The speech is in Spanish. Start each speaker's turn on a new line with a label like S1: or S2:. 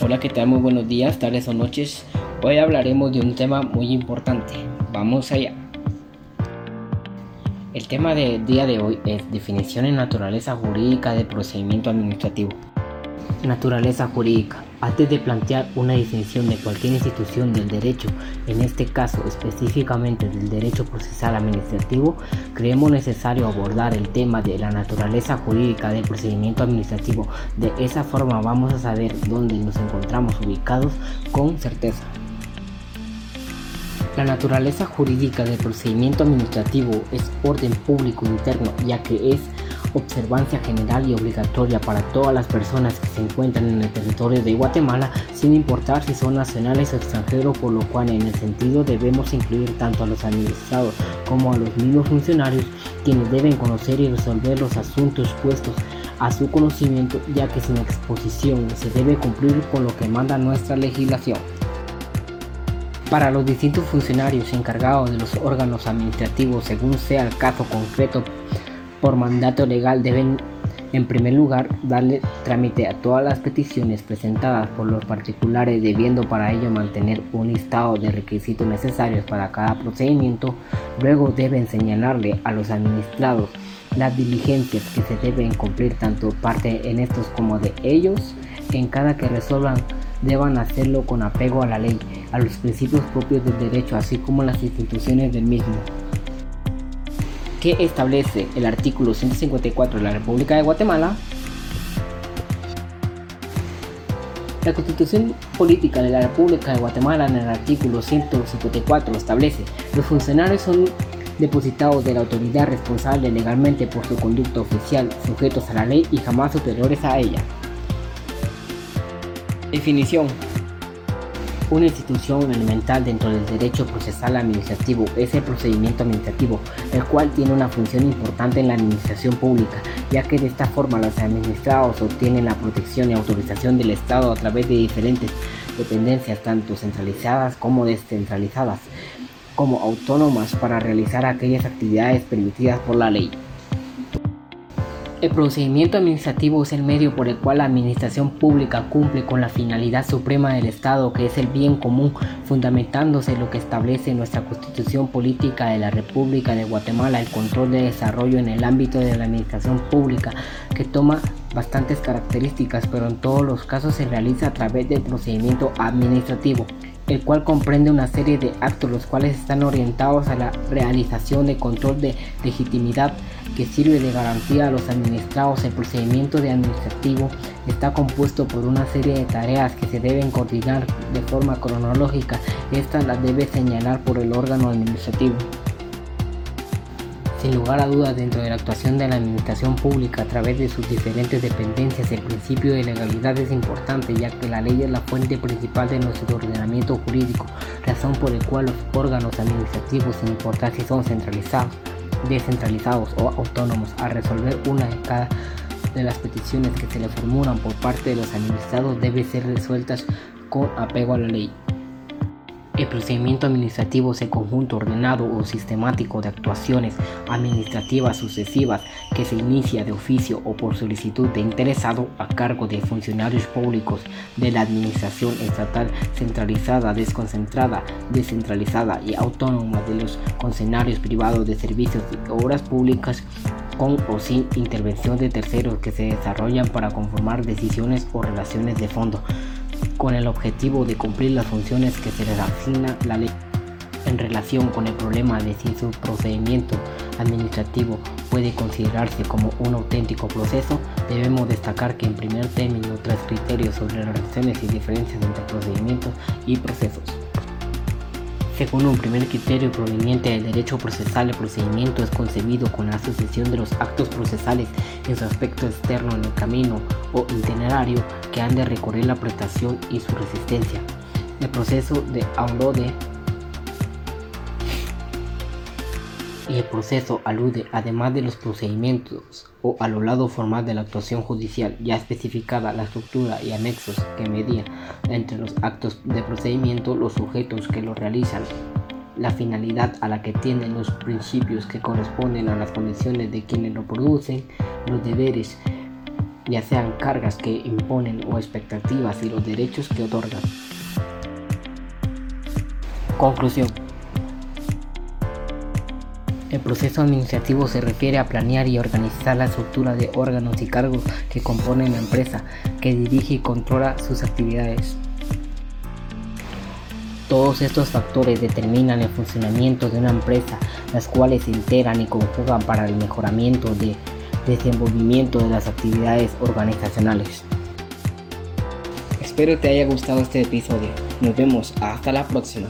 S1: Hola, ¿qué tal? Muy buenos días, tardes o noches. Hoy hablaremos de un tema muy importante. Vamos allá. El tema del día de hoy es definición en naturaleza jurídica de procedimiento administrativo. Naturaleza jurídica. Antes de plantear una definición de cualquier institución del derecho, en este caso específicamente del derecho procesal administrativo, creemos necesario abordar el tema de la naturaleza jurídica del procedimiento administrativo. De esa forma vamos a saber dónde nos encontramos ubicados con certeza. La naturaleza jurídica del procedimiento administrativo es orden público interno, ya que es observancia general y obligatoria para todas las personas que se encuentran en el territorio de Guatemala, sin importar si son nacionales o extranjeros, por lo cual en el sentido debemos incluir tanto a los administrados como a los mismos funcionarios, quienes deben conocer y resolver los asuntos puestos a su conocimiento, ya que sin exposición se debe cumplir con lo que manda nuestra legislación. Para los distintos funcionarios encargados de los órganos administrativos, según sea el caso concreto, por mandato legal deben en primer lugar darle trámite a todas las peticiones presentadas por los particulares, debiendo para ello mantener un listado de requisitos necesarios para cada procedimiento. Luego deben señalarle a los administrados las diligencias que se deben cumplir tanto parte en estos como de ellos en cada que resuelvan deban hacerlo con apego a la ley, a los principios propios del derecho, así como las instituciones del mismo. ¿Qué establece el artículo 154 de la República de Guatemala? La Constitución Política de la República de Guatemala en el artículo 154 establece los funcionarios son depositados de la autoridad responsable legalmente por su conducta oficial, sujetos a la ley y jamás superiores a ella. Definición. Una institución elemental dentro del derecho procesal administrativo es el procedimiento administrativo, el cual tiene una función importante en la administración pública, ya que de esta forma los administrados obtienen la protección y autorización del Estado a través de diferentes dependencias, tanto centralizadas como descentralizadas, como autónomas para realizar aquellas actividades permitidas por la ley. El procedimiento administrativo es el medio por el cual la administración pública cumple con la finalidad suprema del Estado, que es el bien común, fundamentándose lo que establece nuestra Constitución Política de la República de Guatemala, el control de desarrollo en el ámbito de la administración pública, que toma bastantes características, pero en todos los casos se realiza a través del procedimiento administrativo el cual comprende una serie de actos los cuales están orientados a la realización de control de legitimidad que sirve de garantía a los administrados. El procedimiento de administrativo está compuesto por una serie de tareas que se deben coordinar de forma cronológica. Estas las debe señalar por el órgano administrativo. Sin lugar a dudas, dentro de la actuación de la administración pública a través de sus diferentes dependencias, el principio de legalidad es importante, ya que la ley es la fuente principal de nuestro ordenamiento jurídico, razón por la cual los órganos administrativos, sin importar si son centralizados, descentralizados o autónomos, a resolver una de cada de las peticiones que se le formulan por parte de los administrados debe ser resueltas con apego a la ley. El procedimiento administrativo es el conjunto ordenado o sistemático de actuaciones administrativas sucesivas que se inicia de oficio o por solicitud de interesado a cargo de funcionarios públicos de la administración estatal centralizada, desconcentrada, descentralizada y autónoma de los concesionarios privados de servicios y obras públicas con o sin intervención de terceros que se desarrollan para conformar decisiones o relaciones de fondo con el objetivo de cumplir las funciones que se les asigna la ley. En relación con el problema de si su procedimiento administrativo puede considerarse como un auténtico proceso, debemos destacar que en primer término tres criterios sobre las relaciones y diferencias entre procedimientos y procesos. Según un primer criterio proveniente del derecho procesal, el procedimiento es concebido con la sucesión de los actos procesales en su aspecto externo en el camino o itinerario que han de recorrer la prestación y su resistencia. El proceso de Aulode y el proceso alude, además de los procedimientos o a lo lado formal de la actuación judicial ya especificada la estructura y anexos que medían entre los actos de procedimiento, los sujetos que lo realizan, la finalidad a la que tienden los principios que corresponden a las condiciones de quienes lo producen, los deberes ya sean cargas que imponen o expectativas y los derechos que otorgan. Conclusión. El proceso administrativo se refiere a planear y organizar la estructura de órganos y cargos que componen la empresa, que dirige y controla sus actividades. Todos estos factores determinan el funcionamiento de una empresa, las cuales se integran y conjugan para el mejoramiento de desenvolvimiento de las actividades organizacionales. Espero te haya gustado este episodio. Nos vemos hasta la próxima.